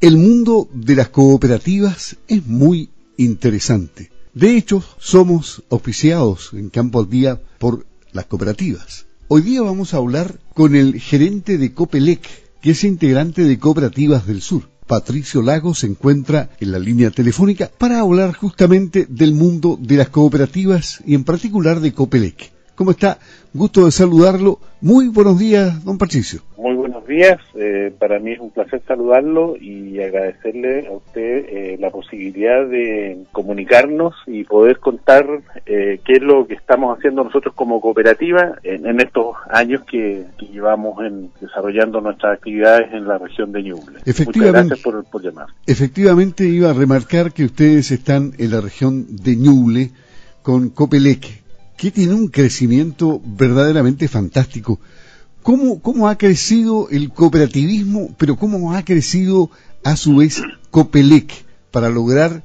El mundo de las cooperativas es muy interesante. De hecho, somos oficiados en Campo al Día por las cooperativas. Hoy día vamos a hablar con el gerente de Copelec, que es integrante de Cooperativas del Sur. Patricio Lago se encuentra en la línea telefónica para hablar justamente del mundo de las cooperativas y en particular de Copelec. ¿Cómo está? Gusto de saludarlo. Muy buenos días, don Patricio. Muy buenos días. Eh, para mí es un placer saludarlo y agradecerle a usted eh, la posibilidad de comunicarnos y poder contar eh, qué es lo que estamos haciendo nosotros como cooperativa en, estos años que, llevamos en, desarrollando nuestras actividades en la región de Ñuble. Efectivamente. gracias por, por llamar. Efectivamente, iba a remarcar que ustedes están en la región de Ñuble con Copelec que tiene un crecimiento verdaderamente fantástico. ¿Cómo, ¿Cómo ha crecido el cooperativismo, pero cómo ha crecido a su vez Copelec para lograr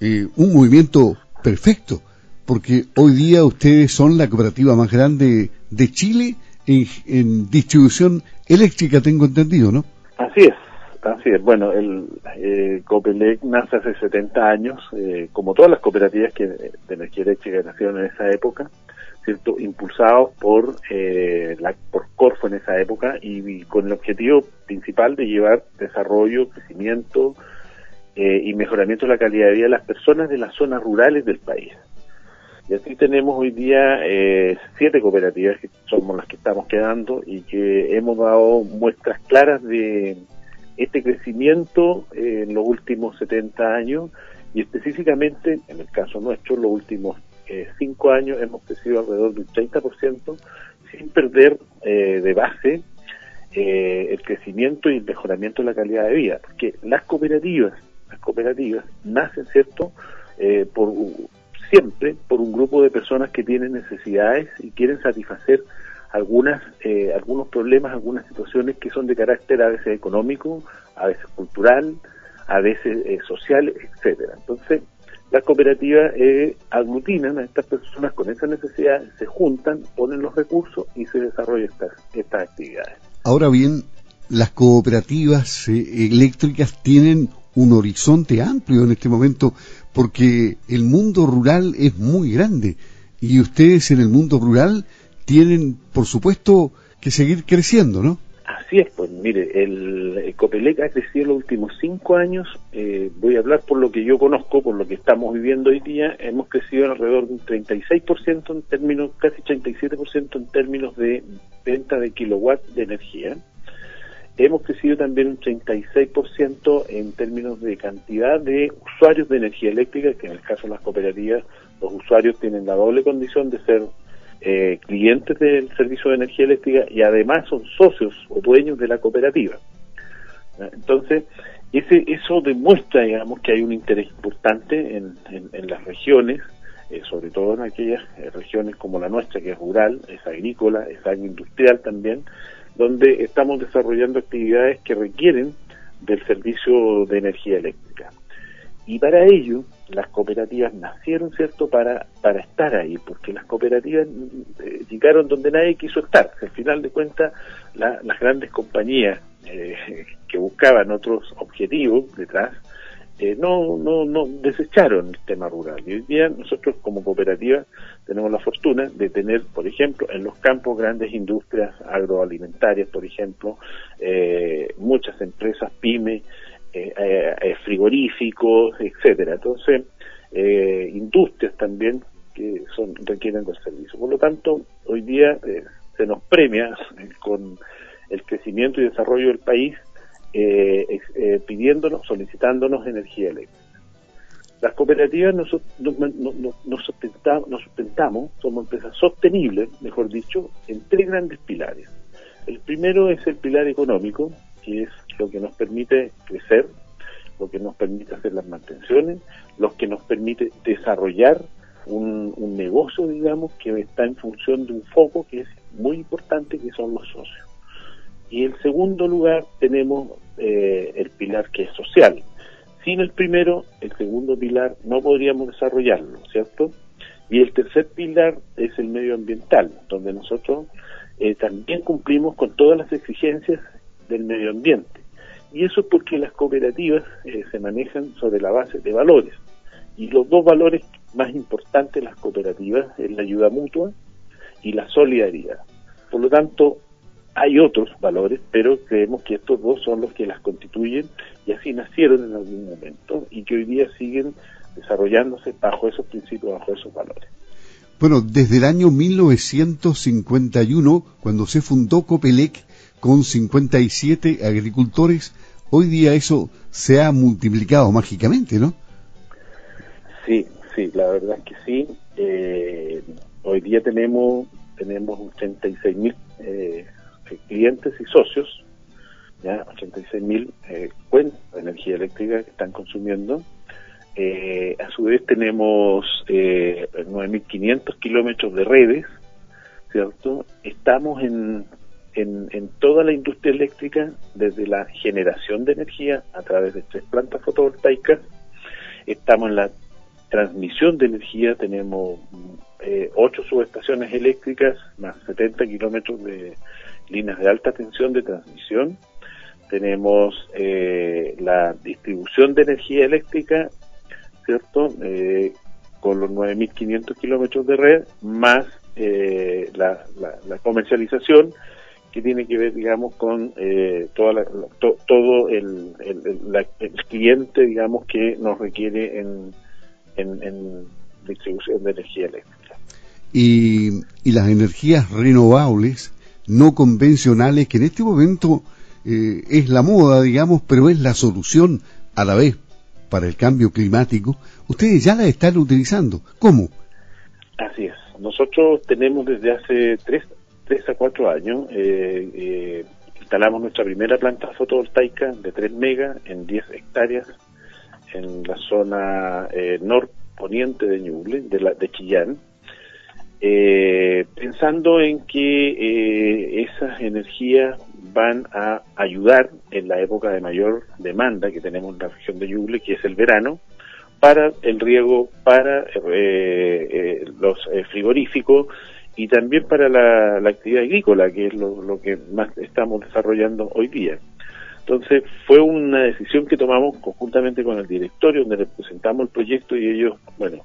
eh, un movimiento perfecto? Porque hoy día ustedes son la cooperativa más grande de Chile en, en distribución eléctrica, tengo entendido, ¿no? Así es. Así es, bueno, el eh, Copelec nace hace 70 años, eh, como todas las cooperativas que de energía eléctrica nacieron en esa época, cierto, impulsados por eh, por Corfo en esa época y, con el objetivo principal de llevar desarrollo, crecimiento eh, y mejoramiento de la calidad de vida de las personas de las zonas rurales del país. Y así tenemos hoy día eh, siete cooperativas que somos las que estamos quedando y que hemos dado muestras claras de este crecimiento en los últimos 70 años y específicamente, en el caso nuestro, los últimos eh, cinco años hemos crecido alrededor del 30% sin perder eh, de base eh, el crecimiento y el mejoramiento de la calidad de vida, porque las cooperativas, las cooperativas nacen, ¿cierto?, por siempre por un grupo de personas que tienen necesidades y quieren satisfacer algunas eh, algunos problemas, algunas situaciones que son de carácter a veces económico, a veces cultural, a veces eh, social, etcétera. Entonces, las cooperativas eh, aglutinan a estas personas con esa necesidad, se juntan, ponen los recursos y se desarrollan estas, estas actividades. Ahora bien, las cooperativas eléctricas tienen un horizonte amplio en este momento porque el mundo rural es muy grande y ustedes en el mundo rural tienen, por supuesto, que seguir creciendo, ¿no? Así es, pues mire, el, Copelec ha crecido en los últimos cinco años, eh, voy a hablar por lo que yo conozco, por lo que estamos viviendo hoy día, hemos crecido alrededor de un 36% en términos, casi 37% en términos de venta de kilowatts de energía. Hemos crecido también un 36% en términos de cantidad de usuarios de energía eléctrica, que en el caso de las cooperativas, los usuarios tienen la doble condición de ser eh, clientes del servicio de energía eléctrica y además son socios o dueños de la cooperativa. Entonces, ese, eso demuestra, digamos, que hay un interés importante en, las regiones, eh, sobre todo en aquellas eh, regiones como la nuestra, que es rural, es agrícola, es agroindustrial también, donde estamos desarrollando actividades que requieren del servicio de energía eléctrica. Y para ello, las cooperativas nacieron, ¿cierto?, para, para estar ahí, porque las cooperativas eh, llegaron donde nadie quiso estar. Al final de cuentas, las grandes compañías eh, que buscaban otros objetivos detrás, eh, no, no, no desecharon el tema rural. Y hoy día nosotros como cooperativa tenemos la fortuna de tener, por ejemplo, en los campos grandes industrias agroalimentarias, por ejemplo, muchas empresas pymes, eh, eh, frigoríficos, etcétera. Entonces, eh, industrias también que son requieren del servicio. Por lo tanto, hoy día se nos premia con el crecimiento y desarrollo del país pidiéndonos, solicitándonos energía eléctrica. Las cooperativas nos, nos, sustentamos, somos empresas sostenibles, mejor dicho, en tres grandes pilares. El primero es el pilar económico, que es lo que nos permite crecer, lo que nos permite hacer las mantenciones, lo que nos permite desarrollar un, negocio, digamos, que está en función de un foco que es muy importante, que son los socios. Y en segundo lugar tenemos eh, el pilar que es social. Sin el primero, el segundo pilar no podríamos desarrollarlo, ¿cierto? Y el tercer pilar es el medioambiental, donde nosotros eh, también cumplimos con todas las exigencias del medio ambiente. Y eso es porque las cooperativas eh, se manejan sobre la base de valores. Y los dos valores más importantes de las cooperativas es la ayuda mutua y la solidaridad. Por lo tanto, hay otros valores, pero creemos que estos dos son los que las constituyen y así nacieron en algún momento y que hoy día siguen desarrollándose bajo esos principios, bajo esos valores. Bueno, desde el año 1951, cuando se fundó Copelec con 57 agricultores, hoy día eso se ha multiplicado mágicamente, ¿no? Sí, sí, la verdad es que sí. Eh, hoy día tenemos tenemos 86 mil eh, clientes y socios, ya 86 mil eh, cuentas de energía eléctrica que están consumiendo a su vez tenemos eh, 9.500 kilómetros de redes, ¿cierto? Estamos en, en, toda la industria eléctrica, desde la generación de energía a través de tres plantas fotovoltaicas, estamos en la transmisión de energía, tenemos eh, ocho subestaciones eléctricas, más 70 kilómetros de líneas de alta tensión de transmisión, tenemos eh, la distribución de energía eléctrica ¿cierto? Eh, con los 9.500 kilómetros de red, más eh, la, comercialización, que tiene que ver, digamos, con eh, toda todo el, el, cliente, digamos, que nos requiere en, en, distribución de energía eléctrica. Y, y, las energías renovables, no convencionales, que en este momento es la moda, digamos, pero es la solución a la vez para el cambio climático, ustedes ya la están utilizando. ¿Cómo? Así es. Nosotros tenemos desde hace tres, tres a cuatro años, eh, eh, instalamos nuestra primera planta fotovoltaica de 3 megas en 10 hectáreas en la zona eh, norponiente de Ñuble, de, la, de Chillán, eh, pensando en que eh, esas energías van a ayudar en la época de mayor demanda que tenemos en la región de Yuble, que es el verano, para el riego, para eh, los frigoríficos y también para la, actividad agrícola, que es lo, que más estamos desarrollando hoy día. Entonces fue una decisión que tomamos conjuntamente con el directorio, donde le presentamos el proyecto y ellos, bueno,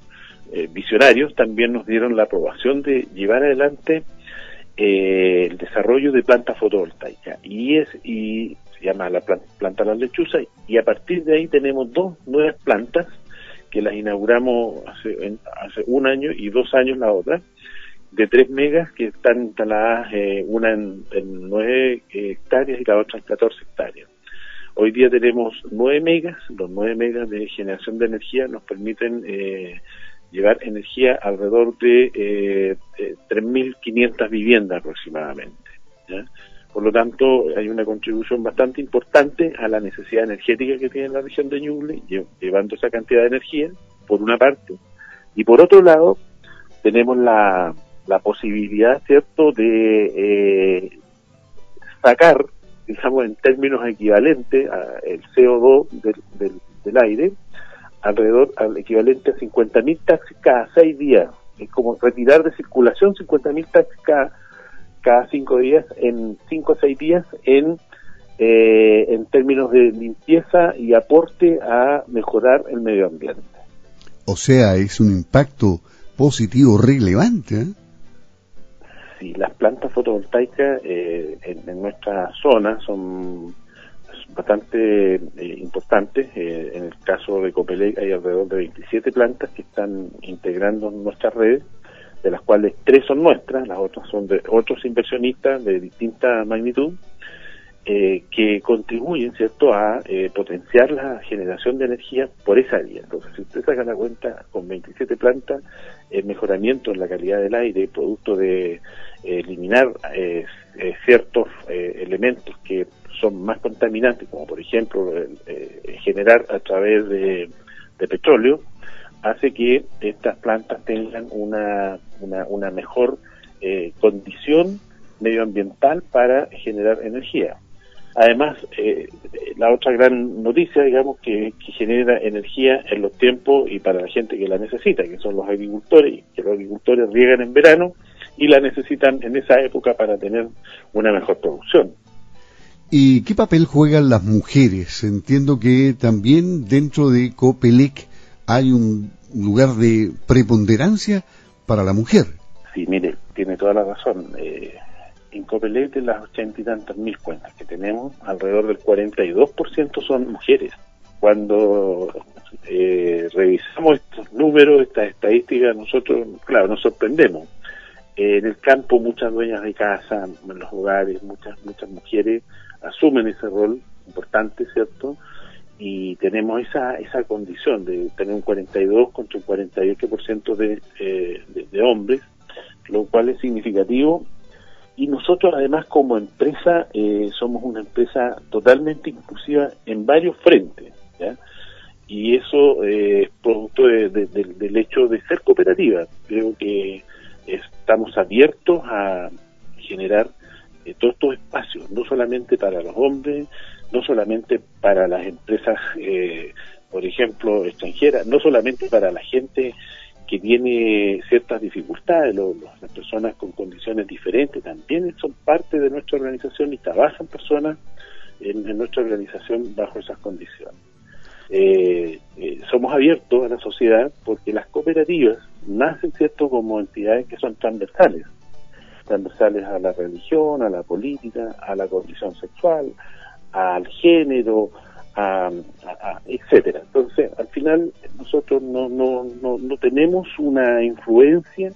visionarios, también nos dieron la aprobación de llevar adelante eh, el desarrollo de plantas fotovoltaicas y es y se llama la planta, planta Las Lechuzas y a partir de ahí tenemos dos nuevas plantas que las inauguramos hace, hace un año y dos años la otra de tres megas que están instaladas eh, una en, nueve hectáreas y la otra en 14 hectáreas. Hoy día tenemos nueve megas, los nueve megas de generación de energía nos permiten eh, llevar energía alrededor de eh, 3.500 viviendas aproximadamente. Por lo tanto, hay una contribución bastante importante a la necesidad energética que tiene la región de Ñuble, llevando esa cantidad de energía, por una parte, y por otro lado, tenemos la, la posibilidad, ¿cierto?, de eh, sacar, digamos, en términos equivalentes al CO2 del, aire, alrededor al equivalente a 50.000 taxis cada seis días. Es como retirar de circulación 50.000 taxis cada, cada cinco días, en cinco o seis días, en, eh, en términos de limpieza y aporte a mejorar el medio ambiente. O sea, es un impacto positivo relevante. ¿eh? Sí, las plantas fotovoltaicas eh, en, nuestra zona son bastante eh, importantes. Eh, en el caso de Copelec hay alrededor de 27 plantas que están integrando nuestras redes, de las cuales tres son nuestras, las otras son de otros inversionistas de distinta magnitud, eh, que contribuyen, ¿cierto?, a potenciar la generación de energía por esa vía. Entonces, si usted saca la cuenta con 27 plantas, el mejoramiento en la calidad del aire, producto de eliminar ciertos elementos que son más contaminantes, como por ejemplo eh, generar a través de, petróleo, hace que estas plantas tengan una, una, mejor eh, condición medioambiental para generar energía. Además, eh, la otra gran noticia, digamos, que, que, genera energía en los tiempos y para la gente que la necesita, que son los agricultores, que los agricultores riegan en verano y la necesitan en esa época para tener una mejor producción. ¿Y qué papel juegan las mujeres? Entiendo que también dentro de Copelec hay un lugar de preponderancia para la mujer. Sí, mire, tiene toda la razón. Eh, en Copelec, de las ochenta y tantas mil cuentas que tenemos, alrededor del 42% son mujeres. Cuando eh, revisamos estos números, estas estadísticas, nosotros, claro, nos sorprendemos. Eh, en el campo, muchas dueñas de casa, en los hogares, muchas muchas mujeres asumen ese rol importante, ¿cierto? Y tenemos esa esa condición de tener un 42 contra un 48% de, eh, de, de hombres, lo cual es significativo. Y nosotros además como empresa eh, somos una empresa totalmente inclusiva en varios frentes. Y eso eh, es producto de, de, del hecho de ser cooperativa. Creo que estamos abiertos a generar eh, todos estos espacios, no solamente para los hombres, no solamente para las empresas, eh, por ejemplo, extranjeras, no solamente para la gente que tiene ciertas dificultades, las personas con condiciones diferentes también son parte de nuestra organización y trabajan personas en, en nuestra organización bajo esas condiciones. Eh, eh, somos abiertos a la sociedad porque las cooperativas nacen, ¿cierto?, como entidades que son transversales, transversales a la religión, a la política, a la condición sexual, al género, a, etcétera. Entonces, al final nosotros no, no, no, no tenemos una influencia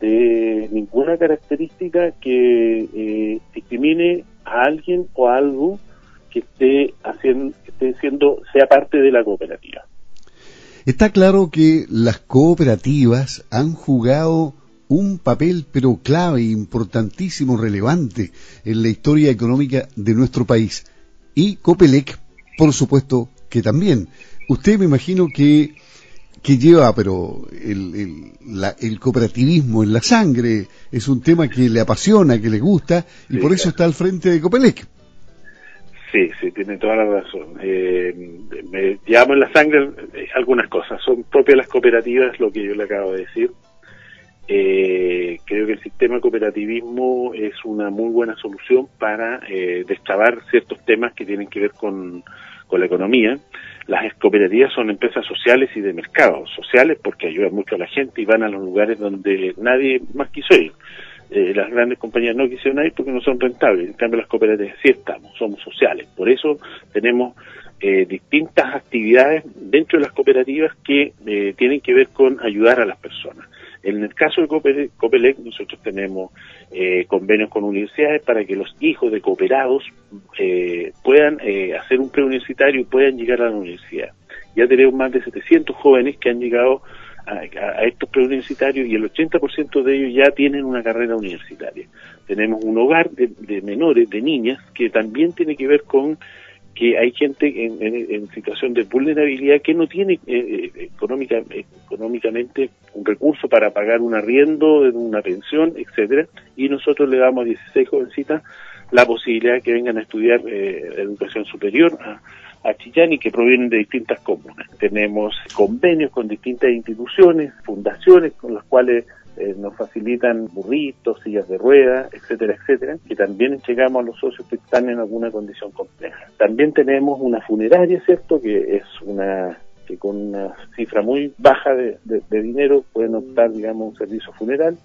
de ninguna característica que eh, discrimine a alguien o a algo que esté haciendo, que esté siendo, sea parte de la cooperativa. Está claro que las cooperativas han jugado un papel pero clave, importantísimo, relevante en la historia económica de nuestro país. Y Copelec, por supuesto, que también. Usted me imagino que, que lleva, pero el, el, la, el, cooperativismo en la sangre es un tema que le apasiona, que le gusta, y sí, por eso está al frente de Copelec. Sí, sí, tiene toda la razón. Eh, me llamo en la sangre eh, algunas cosas. Son propias las cooperativas, lo que yo le acabo de decir. Eh, creo que el sistema cooperativismo es una muy buena solución para eh, destrabar ciertos temas que tienen que ver con, con la economía. Las cooperativas son empresas sociales y de mercado. Sociales porque ayudan mucho a la gente y van a los lugares donde nadie más quiso ir eh, las grandes compañías no quisieron ir porque no son rentables. En cambio, las cooperativas sí estamos, somos sociales. Por eso tenemos eh, distintas actividades dentro de las cooperativas que eh, tienen que ver con ayudar a las personas. En el caso de Copelec, nosotros tenemos eh, convenios con universidades para que los hijos de cooperados eh, puedan eh, hacer un preuniversitario y puedan llegar a la universidad. Ya tenemos más de 700 jóvenes que han llegado a, a, estos preuniversitarios y el 80% de ellos ya tienen una carrera universitaria. Tenemos un hogar de, de menores, de niñas, que también tiene que ver con que hay gente en, en, situación de vulnerabilidad que no tiene eh, económica, económicamente un recurso para pagar un arriendo, una pensión, etcétera, y nosotros le damos a 16 jovencitas la posibilidad de que vengan a estudiar eh, educación superior a, a Chillán y que provienen de distintas comunas. Tenemos convenios con distintas instituciones, fundaciones con las cuales eh, nos facilitan burritos, sillas de ruedas, etcétera, etcétera, que también entregamos a los socios que están en alguna condición compleja. También tenemos una funeraria, ¿cierto?, que es una que con una cifra muy baja de, de, dinero pueden optar, digamos, un servicio funeral,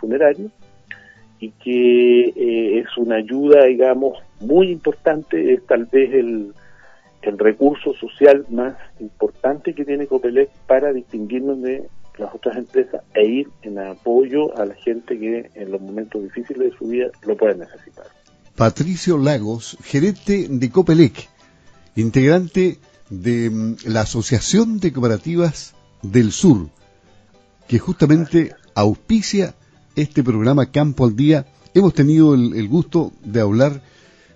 funerario, y que eh, es una ayuda, digamos, muy importante, es tal vez el, el recurso social más importante que tiene Copelec para distinguirnos de las otras empresas e ir en apoyo a la gente que en los momentos difíciles de su vida lo puede necesitar. Patricio Lagos, gerente de Copelec, integrante de mm, la Asociación de Cooperativas del Sur, que justamente auspicia este programa Campo al Día. Hemos tenido el, el gusto de hablar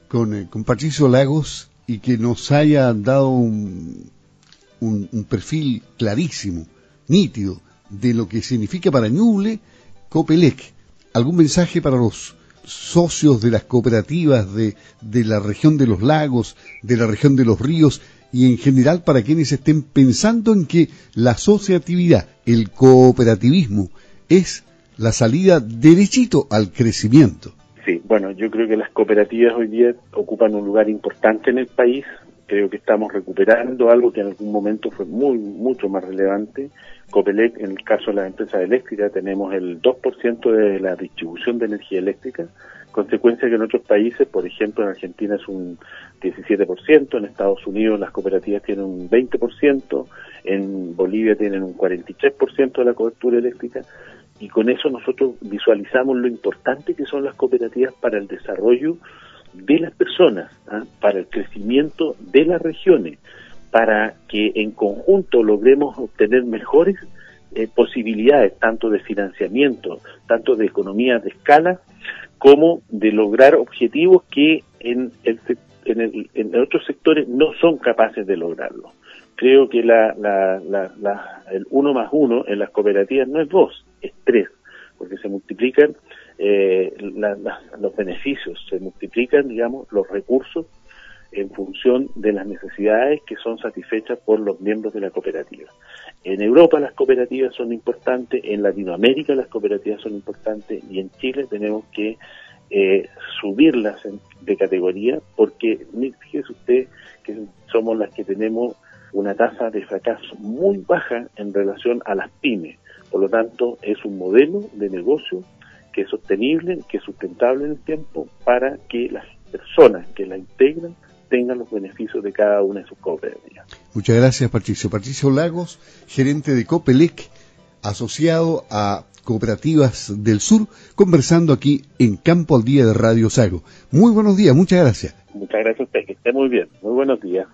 con, eh, con, Patricio Lagos y que nos haya dado un, un, un perfil clarísimo, nítido, de lo que significa para Ñuble Copelec. ¿Algún mensaje para los socios de las cooperativas de, de la región de los lagos, de la región de los ríos y en general para quienes estén pensando en que la asociatividad, el cooperativismo, es la salida derechito al crecimiento? Sí, bueno, yo creo que las cooperativas hoy día ocupan un lugar importante en el país. Creo que estamos recuperando algo que en algún momento fue muy mucho más relevante. Copelec, en el caso de las empresas eléctricas, tenemos el 2% de la distribución de energía eléctrica, consecuencia que en otros países, por ejemplo en Argentina es un 17%, en Estados Unidos las cooperativas tienen un 20%, en Bolivia tienen un 43% de la cobertura eléctrica y con eso nosotros visualizamos lo importante que son las cooperativas para el desarrollo de las personas, ¿ah? para el crecimiento de las regiones, para que en conjunto logremos obtener mejores eh, posibilidades, tanto de financiamiento, tanto de economía de escala, como de lograr objetivos que en, el, en, el, en otros sectores no son capaces de lograrlo. Creo que la, la, el uno más uno en las cooperativas no es dos, es tres, porque se multiplican eh, los beneficios, se multiplican, digamos, los recursos en función de las necesidades que son satisfechas por los miembros de la cooperativa. En Europa las cooperativas son importantes, en Latinoamérica las cooperativas son importantes y en Chile tenemos que eh, subirlas de categoría porque fíjese usted que somos las que tenemos una tasa de fracaso muy baja en relación a las pymes. Por lo tanto, es un modelo de negocio que es sostenible, que es sustentable en el tiempo para que las personas que la integran tengan los beneficios de cada una de sus cooperativas. Muchas gracias, Patricio. Patricio Lagos, gerente de Copelec, asociado a Cooperativas del Sur, conversando aquí en Campo al Día de Radio Sago. Muy buenos días, muchas gracias. Muchas gracias a usted, que esté muy bien. Muy buenos días.